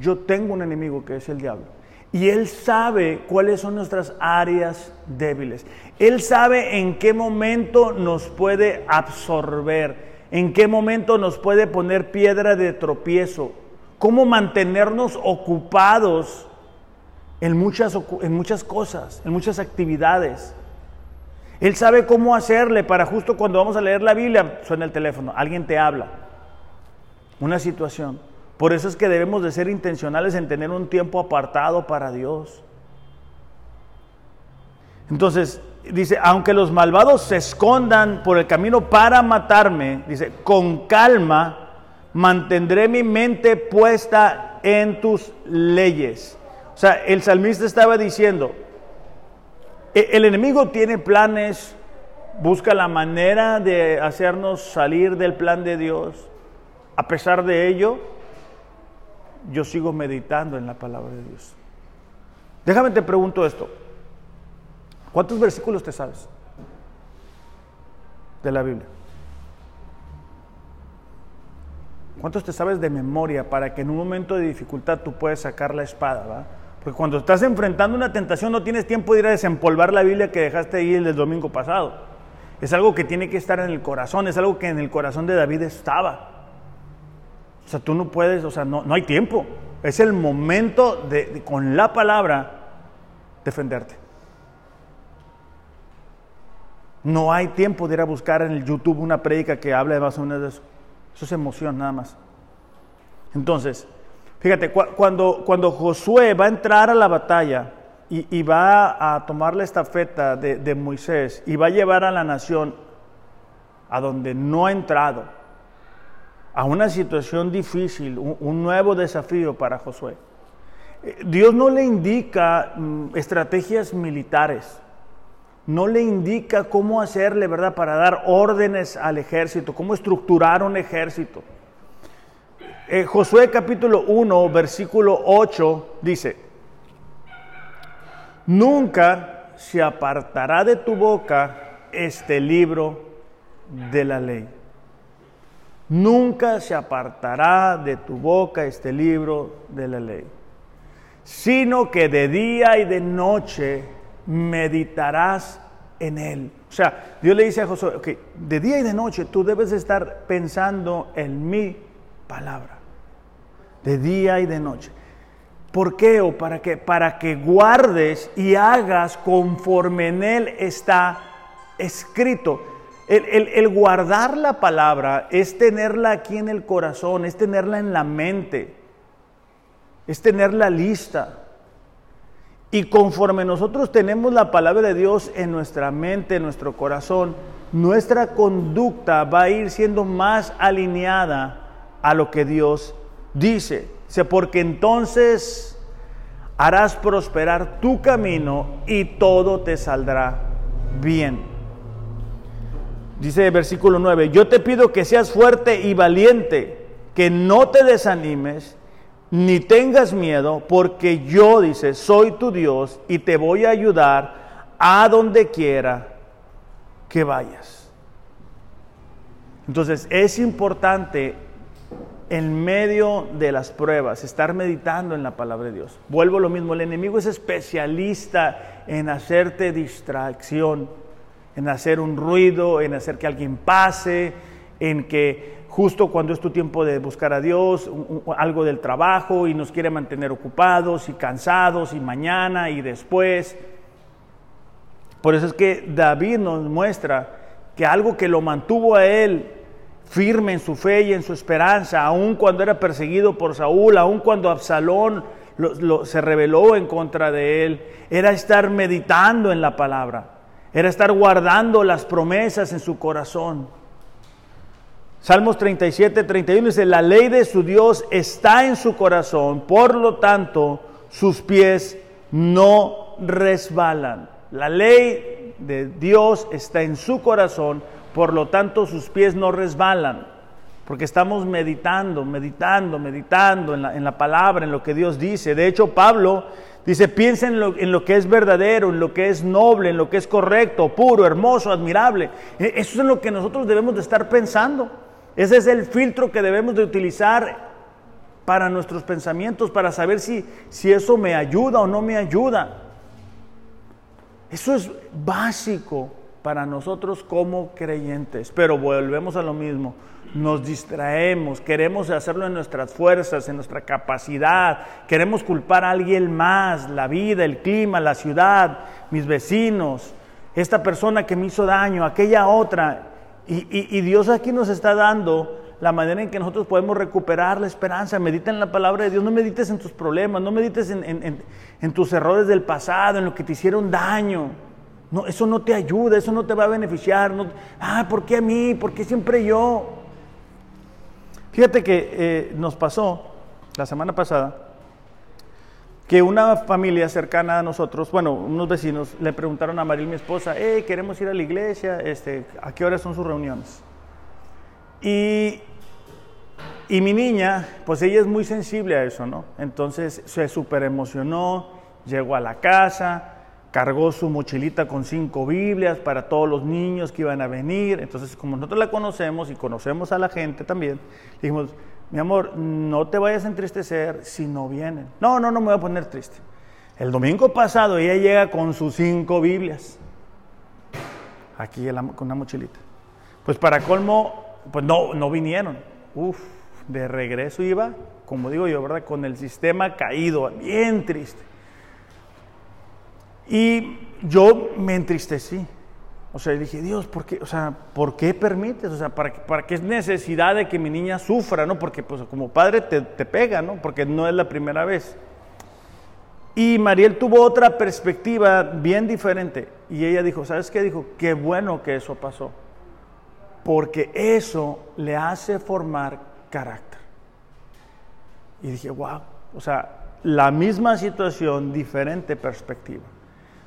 yo tengo un enemigo que es el diablo. Y Él sabe cuáles son nuestras áreas débiles. Él sabe en qué momento nos puede absorber en qué momento nos puede poner piedra de tropiezo, cómo mantenernos ocupados en muchas, en muchas cosas, en muchas actividades. Él sabe cómo hacerle para justo cuando vamos a leer la Biblia, suena el teléfono, alguien te habla, una situación. Por eso es que debemos de ser intencionales en tener un tiempo apartado para Dios. Entonces, dice, aunque los malvados se escondan por el camino para matarme, dice, con calma mantendré mi mente puesta en tus leyes. O sea, el salmista estaba diciendo, e, el enemigo tiene planes, busca la manera de hacernos salir del plan de Dios. A pesar de ello, yo sigo meditando en la palabra de Dios. Déjame te pregunto esto. ¿Cuántos versículos te sabes de la Biblia? ¿Cuántos te sabes de memoria para que en un momento de dificultad tú puedas sacar la espada? ¿va? Porque cuando estás enfrentando una tentación no tienes tiempo de ir a desempolvar la Biblia que dejaste ahí el domingo pasado. Es algo que tiene que estar en el corazón, es algo que en el corazón de David estaba. O sea, tú no puedes, o sea, no, no hay tiempo. Es el momento de con la palabra defenderte. No hay tiempo de ir a buscar en el YouTube una prédica que hable más o menos de eso. Eso es emoción nada más. Entonces, fíjate, cuando, cuando Josué va a entrar a la batalla y, va a tomar la estafeta de, Moisés y va a llevar a la nación a donde no ha entrado, a una situación difícil, un, nuevo desafío para Josué. Eh, Dios no le indica mm, estrategias militares no le indica cómo hacerle, ¿verdad?, para dar órdenes al ejército, cómo estructurar un ejército. Eh, Josué capítulo 1, versículo 8 dice, nunca se apartará de tu boca este libro de la ley. Nunca se apartará de tu boca este libro de la ley, sino que de día y de noche meditarás en él. O sea, Dios le dice a Josué, ok, de día y de noche tú debes estar pensando en mi palabra. de día y de noche. ¿Por qué? O para que, para que guardes y hagas conforme en él está escrito. El, guardar la palabra es tenerla aquí en el corazón, es tenerla en la mente, es tenerla lista. Y conforme nosotros tenemos la palabra de Dios en nuestra mente, en nuestro corazón, nuestra conducta va a ir siendo más alineada a lo que Dios dice. Dice, porque entonces harás prosperar tu camino y todo te saldrá bien. Dice el versículo 9, yo te pido que seas fuerte y valiente, que no te desanimes ni tengas miedo, porque yo, dice, soy tu Dios y te voy a ayudar a donde quiera que vayas. Entonces es importante en medio de las pruebas estar meditando en la palabra de Dios. Vuelvo a lo mismo, el enemigo es especialista en hacerte distracción en hacer un ruido, en hacer que alguien pase, en que justo cuando es tu tiempo de buscar a Dios, algo del trabajo y nos quiere mantener ocupados y cansados y mañana y después. Por eso es que David nos muestra que algo que lo mantuvo a él firme en su fe y en su esperanza, aun cuando era perseguido por Saúl, aun cuando Absalón se rebeló en contra de él, era estar meditando en la palabra era estar guardando las promesas en su corazón. Salmos 37, 31 dice, la ley de su Dios está en su corazón, por lo tanto sus pies no resbalan. La ley de Dios está en su corazón, por lo tanto sus pies no resbalan, porque estamos meditando, meditando, meditando en la, en la palabra, en lo que Dios dice. De hecho, Pablo Dice, piensa en lo, que es verdadero, en lo que es noble, en lo que es correcto, puro, hermoso, admirable. E, eso es lo que nosotros debemos de estar pensando. Ese es el filtro que debemos de utilizar para nuestros pensamientos, para saber si, si eso me ayuda o no me ayuda. Eso es básico para nosotros como creyentes. Pero volvemos a lo mismo nos distraemos, queremos hacerlo en nuestras fuerzas, en nuestra capacidad, queremos culpar a alguien más, la vida, el clima, la ciudad, mis vecinos, esta persona que me hizo daño, aquella otra. Y, Dios aquí nos está dando la manera en que nosotros podemos recuperar la esperanza. Medita en la palabra de Dios, no medites en tus problemas, no medites en, tus errores del pasado, en lo que te hicieron daño. No, eso no te ayuda, eso no te va a beneficiar. No, ah, ¿por qué a mí? ¿Por qué siempre yo? Fíjate que eh, nos pasó la semana pasada que una familia cercana a nosotros, bueno, unos vecinos, le preguntaron a Maril, mi esposa, hey, queremos ir a la iglesia, este, ¿a qué hora son sus reuniones? Y, y mi niña, pues ella es muy sensible a eso, ¿no? Entonces se súper emocionó, llegó a la casa, cargó su mochilita con cinco Biblias para todos los niños que iban a venir. Entonces, como nosotros la conocemos y conocemos a la gente también, dijimos, mi amor, no te vayas a entristecer si no vienen. No, no, no me voy a poner triste. El domingo pasado ella llega con sus cinco Biblias, aquí con una mochilita. Pues para colmo, pues no, no vinieron. Uf, de regreso iba, como digo yo, ¿verdad? Con el sistema caído, bien triste. Y yo me entristecí. O sea, dije, Dios, ¿por qué, o sea, ¿por qué permites? O sea, ¿para, ¿para qué es necesidad de que mi niña sufra? ¿no? Porque pues, como padre te, pega, ¿no? Porque no es la primera vez. Y Mariel tuvo otra perspectiva bien diferente. Y ella dijo, ¿sabes qué? Dijo, qué bueno que eso pasó. Porque eso le hace formar carácter. Y dije, wow. O sea, la misma situación, diferente perspectiva.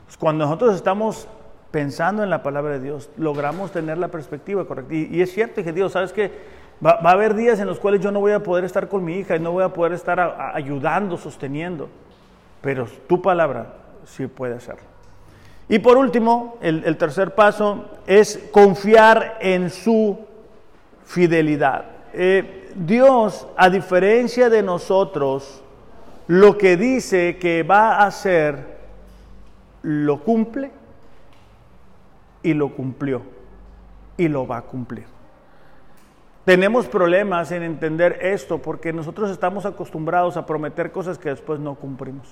Pues, cuando nosotros estamos pensando en la palabra de Dios, logramos tener la perspectiva correcta. Y, es cierto que Dios, ¿sabes que va, a haber días en los cuales yo no voy a poder estar con mi hija y no voy a poder estar ayudando, sosteniendo. Pero tu palabra sí puede hacerlo. Y por último, el, tercer paso es confiar en su fidelidad. Eh, Dios, a diferencia de nosotros, lo que dice que va a hacer, lo cumple y lo cumplió y lo va a cumplir. tenemos problemas en entender esto porque nosotros estamos acostumbrados a prometer cosas que después no cumplimos.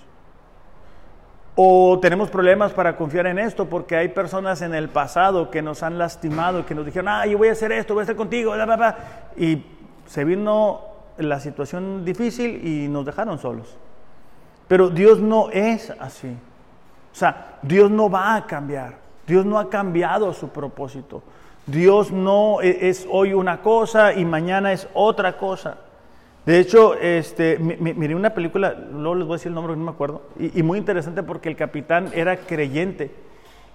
O tenemos problemas para confiar en esto porque hay personas en el pasado que nos han lastimado que nos dijeron, ah, yo voy a hacer esto, voy a estar contigo, bla, bla, bla. y se vino la situación difícil y nos dejaron solos. Pero Dios no es así. O sea, Dios no va a cambiar. Dios no ha cambiado su propósito. Dios no e, es hoy una cosa y mañana es otra cosa. De hecho, este, miré una película, luego les voy a decir el nombre, no me acuerdo, y, muy interesante porque el capitán era creyente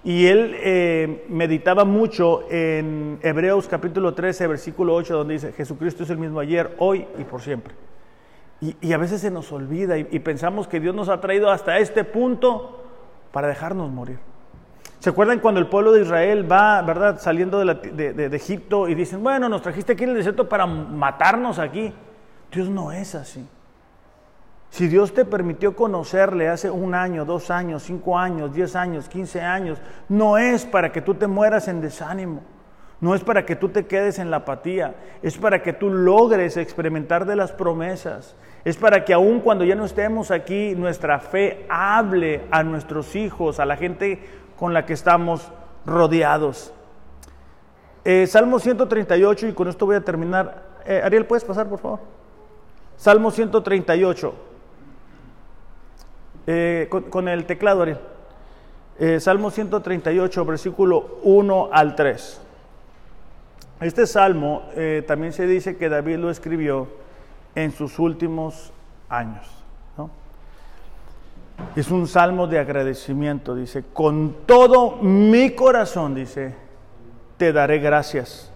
y él eh, meditaba mucho en Hebreos capítulo 13, versículo 8, donde dice, Jesucristo es el mismo ayer, hoy y por siempre. Y, a veces se nos olvida y pensamos que Dios nos ha traído hasta este punto para dejarnos morir. ¿Se acuerdan cuando el pueblo de Israel va, verdad, saliendo de, Egipto y dicen, bueno, nos trajiste aquí en el desierto para matarnos aquí? Dios no es así. Si Dios te permitió conocerle hace un año, dos años, cinco años, diez años, quince años, no es para que tú te mueras en desánimo, no es para que tú te quedes en la apatía, es para que tú logres experimentar de las promesas, es para que aun cuando ya no estemos aquí, nuestra fe hable a nuestros hijos, a la gente con la que estamos rodeados. Eh, Salmo 138, y con esto voy a terminar. Eh, Ariel, ¿puedes pasar, por favor? Salmo 138. Eh, con, el teclado, Ariel. Salmo 138, versículo 1 al 3. Este salmo también se dice que David lo escribió en sus últimos años. Es un salmo de agradecimiento, dice, con todo mi corazón, dice, te daré gracias.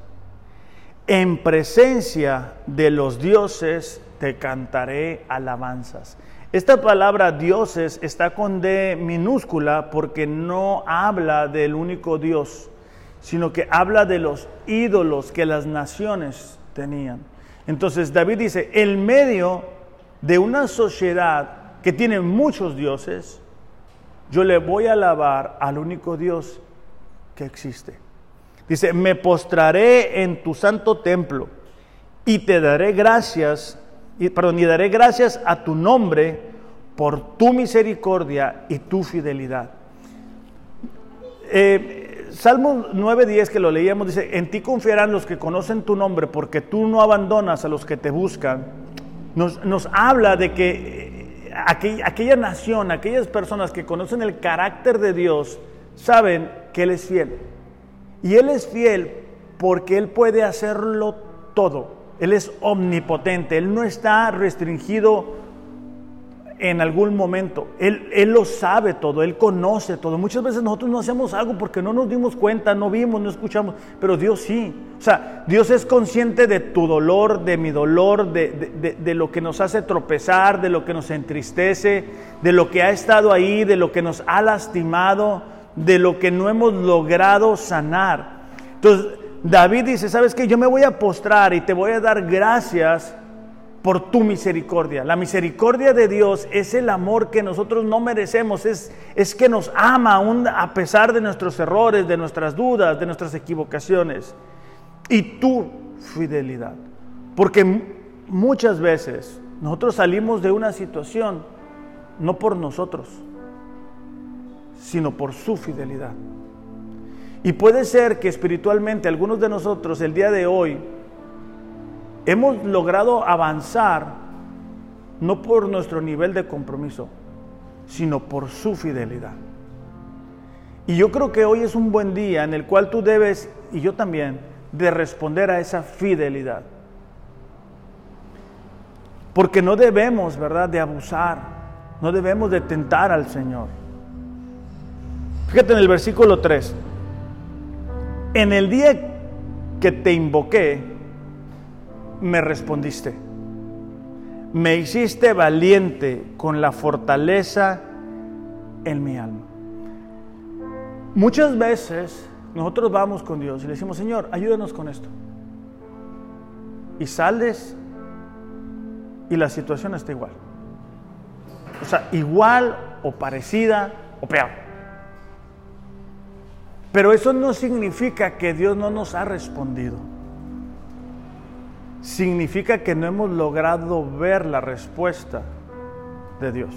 En presencia de los dioses te cantaré alabanzas. Esta palabra dioses está con D minúscula porque no habla del único Dios, sino que habla de los ídolos que las naciones tenían. Entonces David dice, el medio de una sociedad que tiene muchos dioses, yo le voy a alabar al único Dios que existe. Dice, me postraré en tu santo templo y te daré gracias, y, perdón, y daré gracias a tu nombre por tu misericordia y tu fidelidad. Eh, Salmo 9.10 que lo leíamos dice, en ti confiarán los que conocen tu nombre porque tú no abandonas a los que te buscan. Nos, nos habla de que aquella, nación, aquellas personas que conocen el carácter de Dios, saben que Él es fiel. Y Él es fiel porque Él puede hacerlo todo. Él es omnipotente, Él no está restringido en algún momento. Él, él, lo sabe todo, Él conoce todo. Muchas veces nosotros no hacemos algo porque no nos dimos cuenta, no vimos, no escuchamos, pero Dios sí. O sea, Dios es consciente de tu dolor, de mi dolor, de, de lo que nos hace tropezar, de lo que nos entristece, de lo que ha estado ahí, de lo que nos ha lastimado, de lo que no hemos logrado sanar. Entonces, David dice, ¿sabes qué? Yo me voy a postrar y te voy a dar gracias por tu misericordia. La misericordia de Dios es el amor que nosotros no merecemos, es, es que nos ama aún a pesar de nuestros errores, de nuestras dudas, de nuestras equivocaciones. Y tu fidelidad. Porque muchas veces nosotros salimos de una situación no por nosotros, sino por su fidelidad. Y puede ser que espiritualmente algunos de nosotros el día de hoy hemos logrado avanzar no por nuestro nivel de compromiso, sino por su fidelidad. Y yo creo que hoy es un buen día en el cual tú debes, y yo también, de responder a esa fidelidad. Porque no debemos, ¿verdad?, de abusar, no debemos de tentar al Señor. Fíjate en el versículo 3. En el día que te invoqué, me respondiste. Me hiciste valiente con la fortaleza en mi alma. Muchas veces nosotros vamos con Dios y le decimos, Señor, ayúdanos con esto. Y sales y la situación está igual. O sea, igual o parecida o peor. Pero eso no significa que Dios no nos ha respondido. Significa que no hemos logrado ver la respuesta de Dios.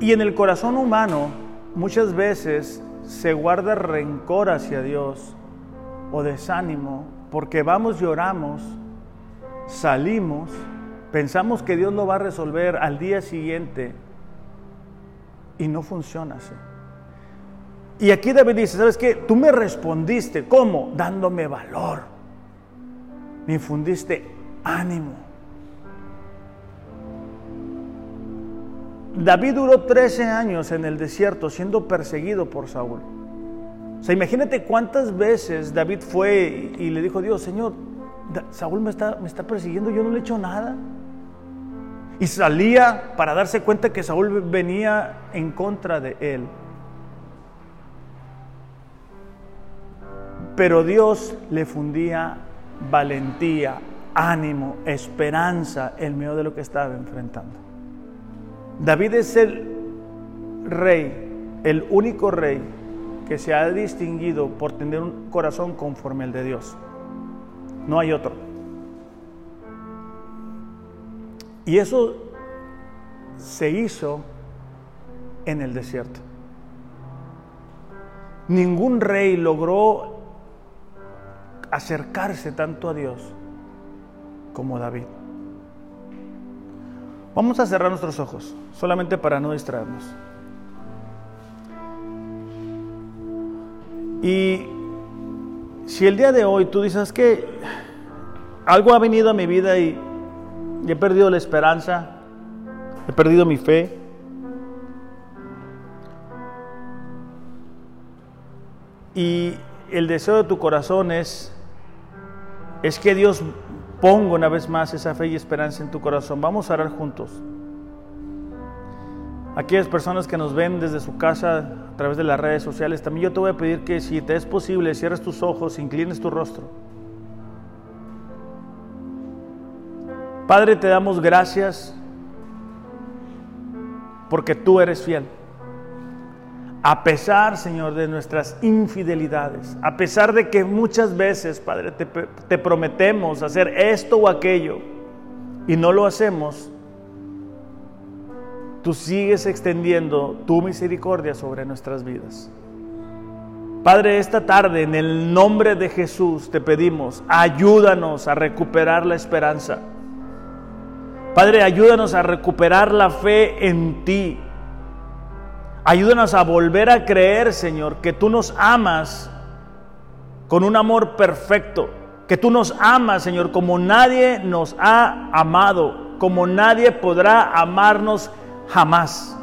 Y en el corazón humano muchas veces se guarda rencor hacia Dios o desánimo porque vamos y oramos, salimos, pensamos que Dios lo va a resolver al día siguiente y no funciona así. Y aquí David dice, ¿sabes qué? Tú me respondiste, ¿cómo? Dándome valor. Me infundiste ánimo. David duró 13 años en el desierto siendo perseguido por Saúl. O sea, imagínate cuántas veces David fue y le dijo a Dios, Señor, Saúl me está, me está persiguiendo, yo no le he hecho nada. Y salía para darse cuenta que Saúl venía en contra de él. Pero Dios le fundía valentía, ánimo, esperanza en medio de lo que estaba enfrentando. David es el rey, el único rey que se ha distinguido por tener un corazón conforme al de Dios. No hay otro. Y eso se hizo en el desierto. Ningún rey logró acercarse tanto a Dios como David. Vamos a cerrar nuestros ojos, solamente para no distraernos. Y si el día de hoy tú dices que algo ha venido a mi vida y, he perdido la esperanza, he perdido mi fe, y el deseo de tu corazón es es que Dios ponga una vez más esa fe y esperanza en tu corazón. Vamos a orar juntos. Aquellas personas que nos ven desde su casa a través de las redes sociales, también yo te voy a pedir que si te es posible, cierres tus ojos, inclines tu rostro. Padre, te damos gracias porque tú eres fiel a pesar, Señor, de nuestras infidelidades, a pesar de que muchas veces, Padre, te, prometemos hacer esto o aquello y no lo hacemos, tú sigues extendiendo tu misericordia sobre nuestras vidas. Padre, esta tarde, en el nombre de Jesús, te pedimos, ayúdanos a recuperar la esperanza. Padre, ayúdanos a recuperar la fe en ti Ayúdanos a volver a creer, Señor, que tú nos amas con un amor perfecto, que tú nos amas, Señor, como nadie nos ha amado, como nadie podrá amarnos jamás.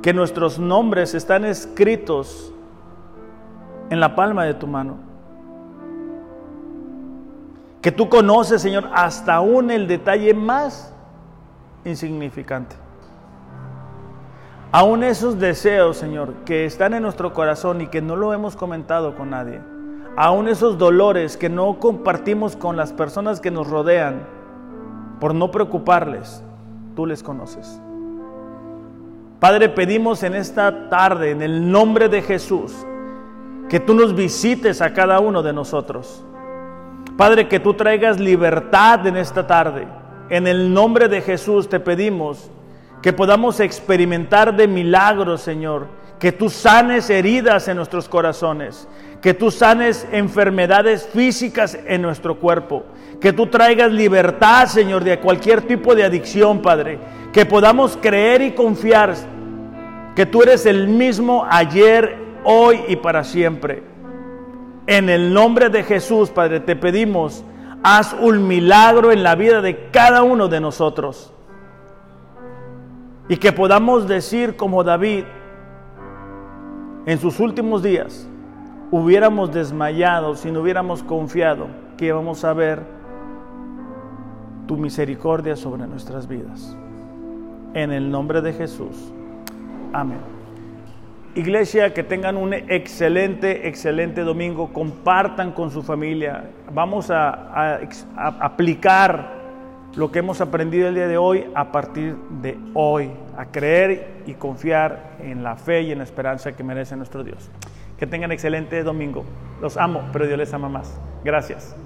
Que nuestros nombres están escritos en la palma de tu mano. Que tú conoces, Señor, hasta aún el detalle más insignificante. Aún esos deseos, Señor, que están en nuestro corazón y que no lo hemos comentado con nadie, aún esos dolores que no compartimos con las personas que nos rodean, por no preocuparles, tú les conoces. Padre, pedimos en esta tarde, en el nombre de Jesús, que tú nos visites a cada uno de nosotros. Padre, que tú traigas libertad en esta tarde en el nombre de Jesús te pedimos que podamos experimentar de milagros, Señor, que tú sanes heridas en nuestros corazones, que tú sanes enfermedades físicas en nuestro cuerpo, que tú traigas libertad, Señor, de cualquier tipo de adicción, Padre, que podamos creer y confiar que tú eres el mismo ayer, hoy y para siempre. En el nombre de Jesús, Padre, te pedimos haz un milagro en la vida de cada uno de nosotros. Y que podamos decir como David, en sus últimos días, hubiéramos desmayado si no hubiéramos confiado que íbamos a ver tu misericordia sobre nuestras vidas. En el nombre de Jesús. Amén. Iglesia, que tengan un excelente, excelente domingo. Compartan con su familia. Vamos a, aplicar lo que hemos aprendido el día de hoy a partir de hoy, a creer y confiar en la fe y en la esperanza que merece nuestro Dios. Que tengan excelente domingo. Los amo, pero Dios les ama más. Gracias.